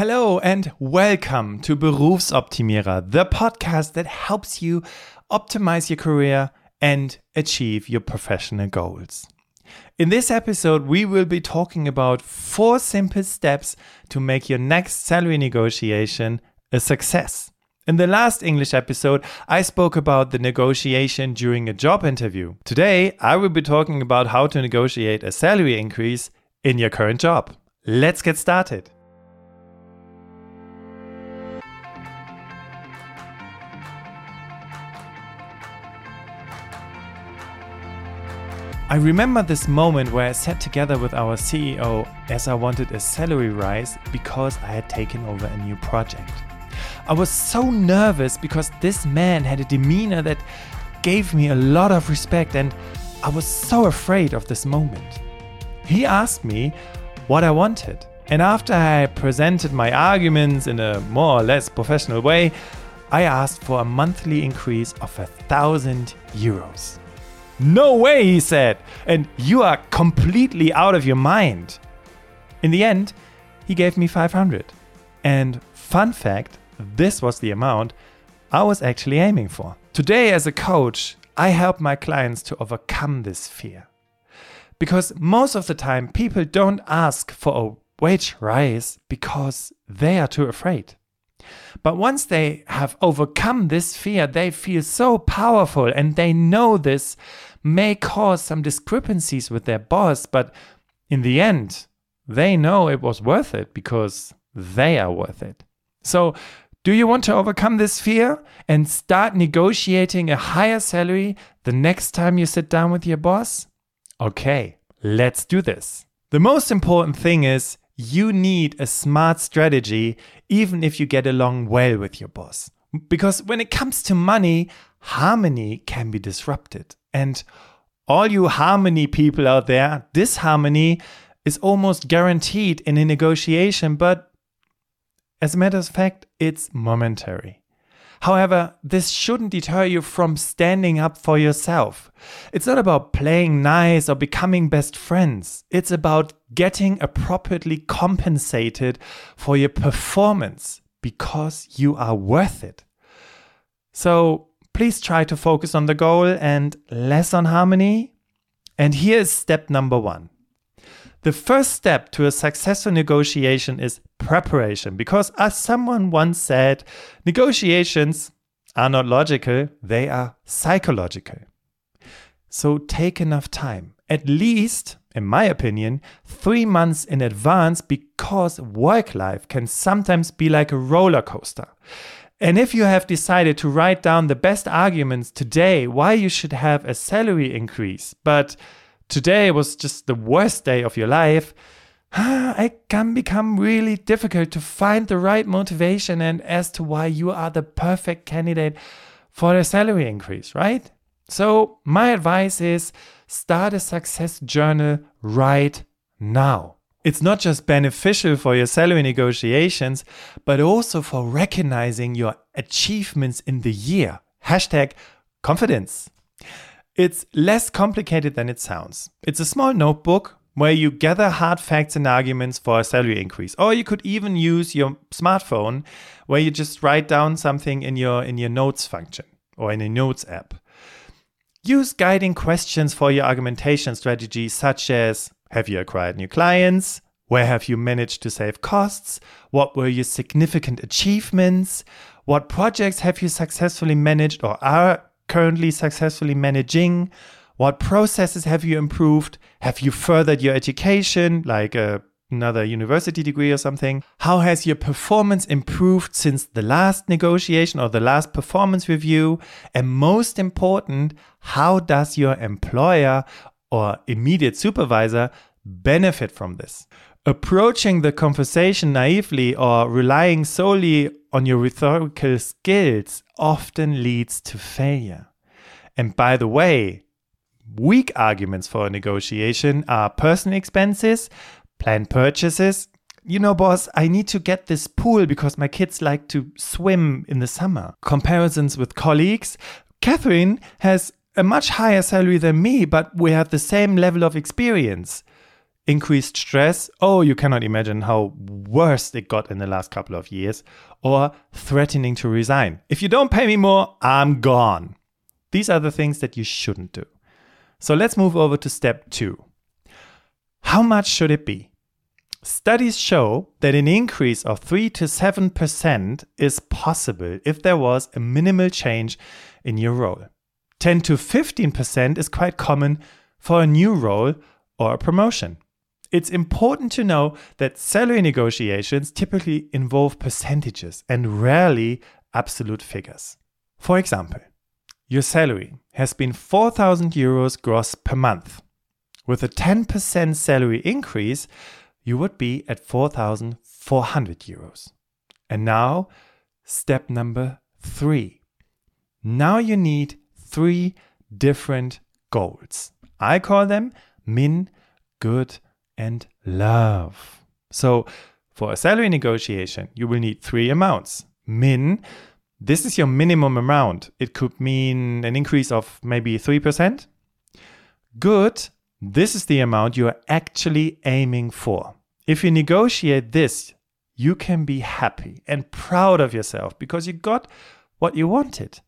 Hello and welcome to Berufsoptimierer, the podcast that helps you optimize your career and achieve your professional goals. In this episode, we will be talking about four simple steps to make your next salary negotiation a success. In the last English episode, I spoke about the negotiation during a job interview. Today, I will be talking about how to negotiate a salary increase in your current job. Let's get started. I remember this moment where I sat together with our CEO as I wanted a salary rise because I had taken over a new project. I was so nervous because this man had a demeanor that gave me a lot of respect and I was so afraid of this moment. He asked me what I wanted, and after I presented my arguments in a more or less professional way, I asked for a monthly increase of a thousand euros. No way, he said, and you are completely out of your mind. In the end, he gave me 500. And fun fact, this was the amount I was actually aiming for. Today, as a coach, I help my clients to overcome this fear. Because most of the time, people don't ask for a wage rise because they are too afraid. But once they have overcome this fear, they feel so powerful and they know this may cause some discrepancies with their boss, but in the end, they know it was worth it because they are worth it. So, do you want to overcome this fear and start negotiating a higher salary the next time you sit down with your boss? Okay, let's do this. The most important thing is you need a smart strategy even if you get along well with your boss. Because when it comes to money, harmony can be disrupted. And all you harmony people out there, disharmony is almost guaranteed in a negotiation, but as a matter of fact, it's momentary. However, this shouldn't deter you from standing up for yourself. It's not about playing nice or becoming best friends. It's about getting appropriately compensated for your performance because you are worth it. So please try to focus on the goal and less on harmony. And here is step number one. The first step to a successful negotiation is preparation, because as someone once said, negotiations are not logical, they are psychological. So take enough time, at least, in my opinion, three months in advance, because work life can sometimes be like a roller coaster. And if you have decided to write down the best arguments today why you should have a salary increase, but today was just the worst day of your life, it can become really difficult to find the right motivation and as to why you are the perfect candidate for a salary increase, right? So, my advice is start a success journal right now. It's not just beneficial for your salary negotiations, but also for recognizing your achievements in the year. Hashtag confidence. It's less complicated than it sounds. It's a small notebook where you gather hard facts and arguments for a salary increase. Or you could even use your smartphone where you just write down something in your in your notes function or in a notes app. Use guiding questions for your argumentation strategy such as have you acquired new clients? Where have you managed to save costs? What were your significant achievements? What projects have you successfully managed or are currently successfully managing? What processes have you improved? Have you furthered your education, like a, another university degree or something? How has your performance improved since the last negotiation or the last performance review? And most important, how does your employer or immediate supervisor benefit from this. Approaching the conversation naively or relying solely on your rhetorical skills often leads to failure. And by the way, weak arguments for a negotiation are personal expenses, planned purchases. You know, boss, I need to get this pool because my kids like to swim in the summer. Comparisons with colleagues. Catherine has a much higher salary than me, but we have the same level of experience. increased stress. Oh, you cannot imagine how worse it got in the last couple of years. Or threatening to resign. If you don't pay me more, I'm gone. These are the things that you shouldn't do. So let's move over to step two. How much should it be? Studies show that an increase of 3 to 7% is possible if there was a minimal change in your role. 10 to 15% is quite common for a new role or a promotion. It's important to know that salary negotiations typically involve percentages and rarely absolute figures. For example, your salary has been 4,000 euros gross per month. With a 10% salary increase, you would be at 4,400 euros. And now, step number three. Now you need three different goals. I call them min, good, and love. So, for a salary negotiation, you will need three amounts. Min, this is your minimum amount. It could mean an increase of maybe 3%. Good, this is the amount you are actually aiming for. If you negotiate this, you can be happy and proud of yourself because you got what you wanted.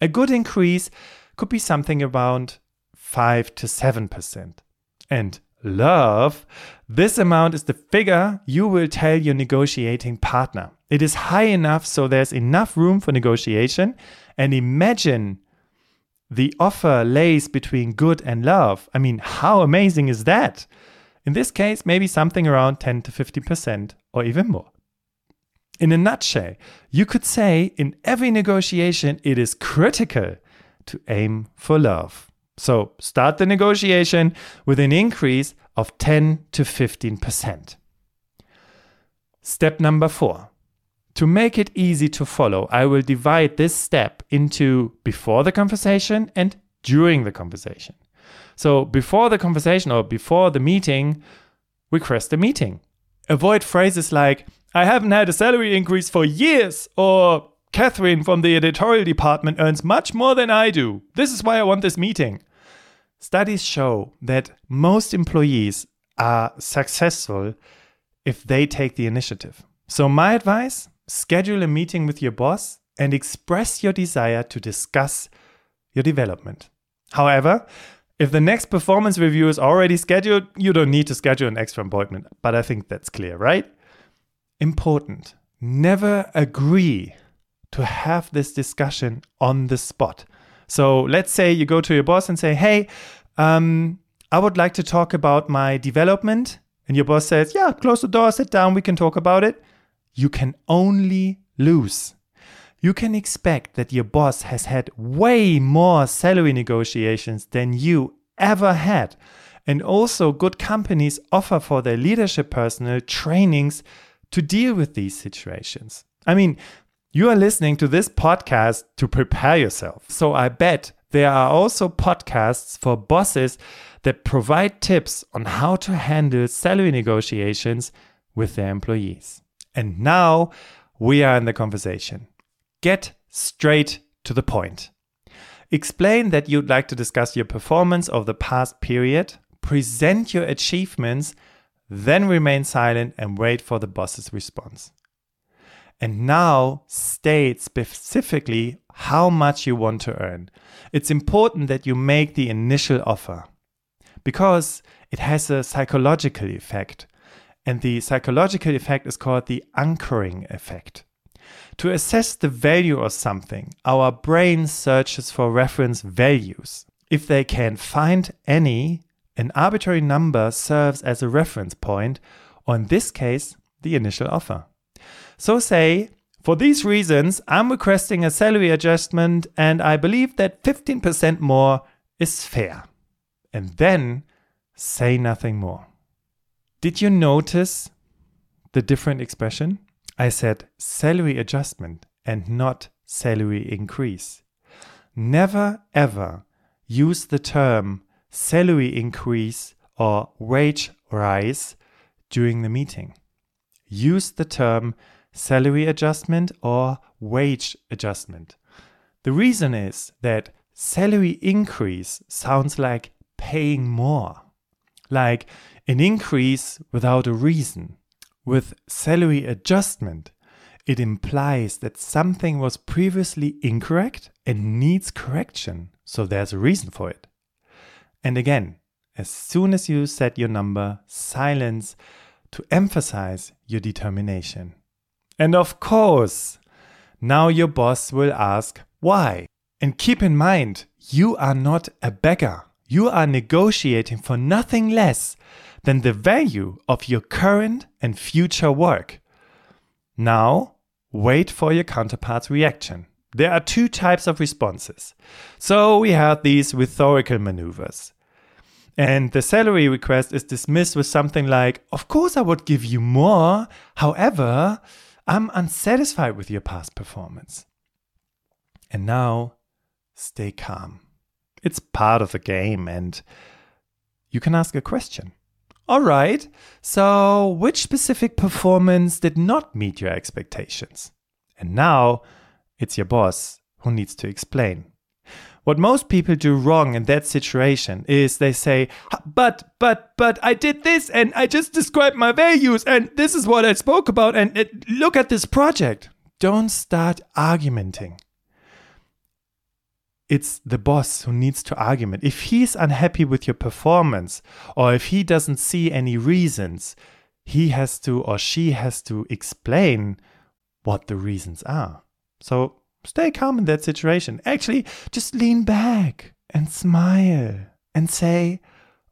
A good increase could be something around 5 to 7%. And love, this amount is the figure you will tell your negotiating partner. It is high enough so there's enough room for negotiation. And imagine the offer lays between good and love. I mean, how amazing is that? In this case, maybe something around 10 to 50% or even more. In a nutshell, you could say in every negotiation, it is critical to aim for love. So start the negotiation with an increase of 10 to 15%. Step number four. To make it easy to follow, I will divide this step into before the conversation and during the conversation. So before the conversation or before the meeting, request a meeting. Avoid phrases like, I haven't had a salary increase for years, or Catherine from the editorial department earns much more than I do. This is why I want this meeting. Studies show that most employees are successful if they take the initiative. So, my advice schedule a meeting with your boss and express your desire to discuss your development. However, if the next performance review is already scheduled, you don't need to schedule an extra appointment. But I think that's clear, right? Important. Never agree to have this discussion on the spot. So let's say you go to your boss and say, hey, um, I would like to talk about my development. And your boss says, yeah, close the door, sit down, we can talk about it. You can only lose. You can expect that your boss has had way more salary negotiations than you ever had. And also, good companies offer for their leadership personnel trainings to deal with these situations. I mean, you are listening to this podcast to prepare yourself. So I bet there are also podcasts for bosses that provide tips on how to handle salary negotiations with their employees. And now we are in the conversation. Get straight to the point. Explain that you'd like to discuss your performance of the past period, present your achievements, then remain silent and wait for the boss's response and now state specifically how much you want to earn. It's important that you make the initial offer because it has a psychological effect. And the psychological effect is called the anchoring effect. To assess the value of something, our brain searches for reference values. If they can find any, an arbitrary number serves as a reference point, or in this case, the initial offer. So say, for these reasons, I'm requesting a salary adjustment and I believe that 15% more is fair. And then say nothing more. Did you notice the different expression? I said salary adjustment and not salary increase. Never ever use the term salary increase or wage rise during the meeting. Use the term salary adjustment or wage adjustment. The reason is that salary increase sounds like paying more. like an increase without a reason. With salary adjustment, it implies that something was previously incorrect and needs correction, so there's a reason for it. And again, as soon as you set your number, silence to emphasize your determination. And of course, now your boss will ask why. And keep in mind, you are not a beggar. You are negotiating for nothing less than the value of your current and future work. Now, wait for your counterpart's reaction. There are two types of responses. So we have these rhetorical maneuvers. And the salary request is dismissed with something like, Of course, I would give you more. However, I'm unsatisfied with your past performance. And now, stay calm. It's part of the game, and you can ask a question. All right, so which specific performance did not meet your expectations? And now it's your boss who needs to explain. What most people do wrong in that situation is they say, but, but, but I did this and I just described my values and this is what I spoke about and it, look at this project. Don't start argumenting it's the boss who needs to argument. If he's unhappy with your performance or if he doesn't see any reasons, he has to or she has to explain what the reasons are. So stay calm in that situation. Actually, just lean back and smile and say,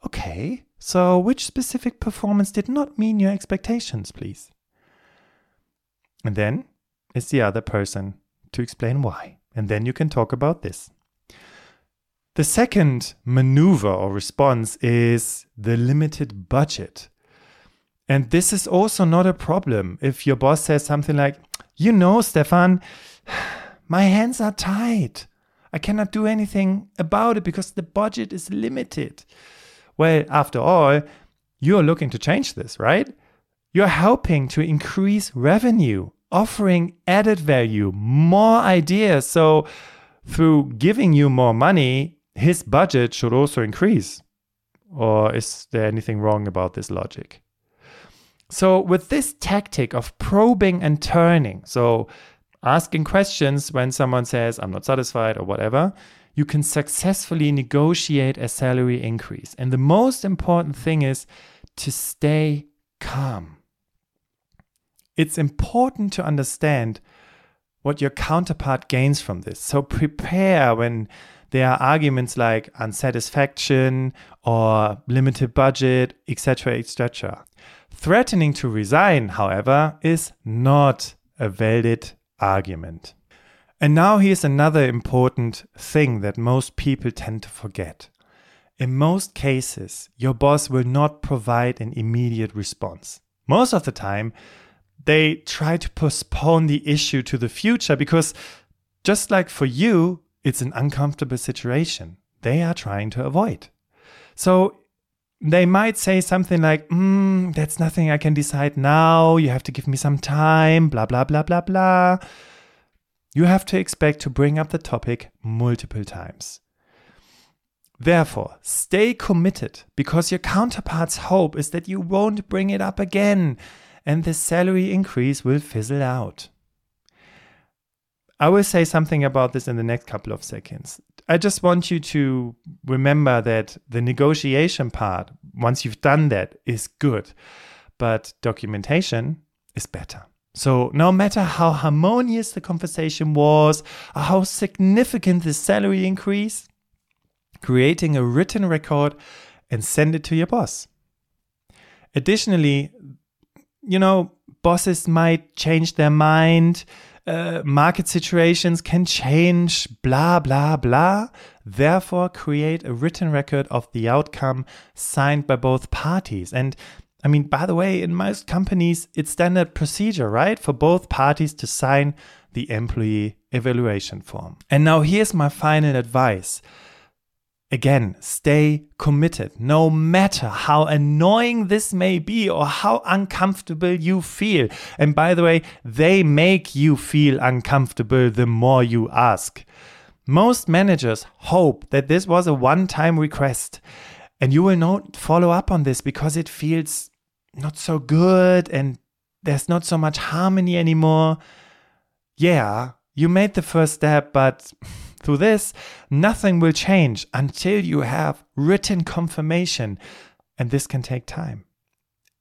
okay, so which specific performance did not meet your expectations, please? And then it's the other person to explain why. And then you can talk about this. The second maneuver or response is the limited budget. And this is also not a problem if your boss says something like, You know, Stefan, my hands are tied. I cannot do anything about it because the budget is limited. Well, after all, you're looking to change this, right? You're helping to increase revenue, offering added value, more ideas. So, through giving you more money, his budget should also increase. Or is there anything wrong about this logic? So, with this tactic of probing and turning, so asking questions when someone says, I'm not satisfied or whatever, you can successfully negotiate a salary increase. And the most important thing is to stay calm. It's important to understand what your counterpart gains from this. So, prepare when there are arguments like unsatisfaction or limited budget, etc., etc. Threatening to resign, however, is not a valid argument. And now here's another important thing that most people tend to forget. In most cases, your boss will not provide an immediate response. Most of the time, they try to postpone the issue to the future because, just like for you, it's an uncomfortable situation they are trying to avoid. So they might say something like, mm, That's nothing I can decide now. You have to give me some time, blah, blah, blah, blah, blah. You have to expect to bring up the topic multiple times. Therefore, stay committed because your counterpart's hope is that you won't bring it up again and the salary increase will fizzle out. I will say something about this in the next couple of seconds. I just want you to remember that the negotiation part, once you've done that, is good, but documentation is better. So, no matter how harmonious the conversation was, how significant the salary increase, creating a written record and send it to your boss. Additionally, you know, bosses might change their mind uh, market situations can change, blah, blah, blah. Therefore, create a written record of the outcome signed by both parties. And I mean, by the way, in most companies, it's standard procedure, right? For both parties to sign the employee evaluation form. And now here's my final advice Again, stay committed, no matter how annoying this may be or how uncomfortable you feel. And by the way, they make you feel uncomfortable the more you ask. Most managers hope that this was a one time request And you will not follow up on this because it feels not so good and there's not so much harmony anymore. Yeah, you made the first step, but through this, nothing will change until you have written confirmation. And this can take time.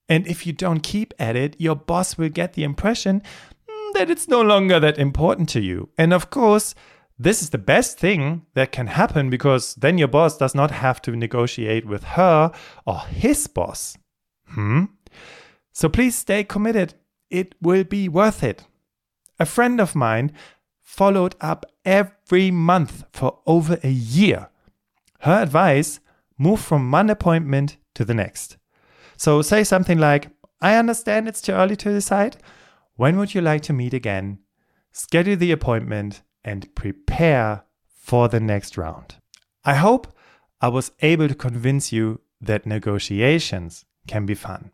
And if you don't keep at it, your boss will get the impression mm, that it's no longer that important to you. And of course, this is the best thing that can happen because then your boss does not have to negotiate with her or his boss. Hmm? So please stay committed. It will be worth it. A friend of mine followed up every month for over a year. Her advice move from one appointment to the next. So say something like, I understand it's too early to decide. When would you like to meet again? Schedule the appointment and prepare for the next round. I hope I was able to convince you that negotiations can be fun.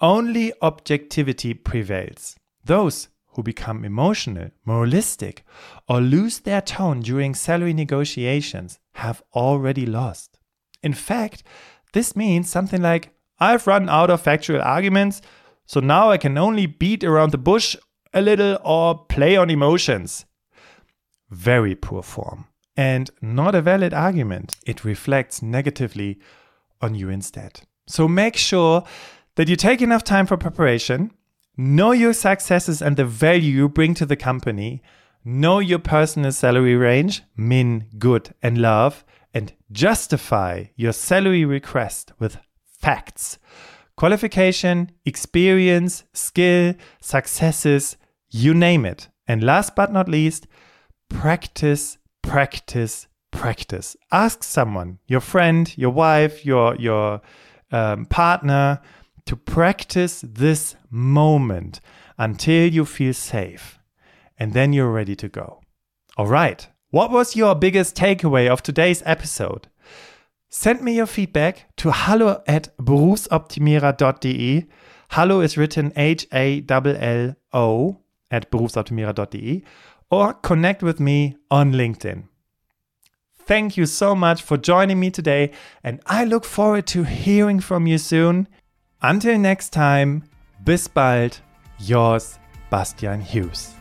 Only objectivity prevails. Those who become emotional, moralistic, or lose their tone during salary negotiations have already lost. In fact, this means something like I've run out of factual arguments, so now I can only beat around the bush a little or play on emotions very poor form and not a valid argument. It reflects negatively on you instead. So make sure that you take enough time for preparation, know your successes and the value you bring to the company, know your personal salary range, min, good, and love, and justify your salary request with facts. Qualification, experience, skill, successes, you name it. And last but not least, practice, practice, practice. Ask someone, your friend, your wife, your your um, partner, to practice this moment until you feel safe, and then you're ready to go. All right. What was your biggest takeaway of today's episode? Send me your feedback to hallo at berufsoptimierer.de. Hallo is written H A L L O at berufsoptimierer.de or connect with me on LinkedIn. Thank you so much for joining me today, and I look forward to hearing from you soon. Until next time, bis bald, yours, Bastian Hughes.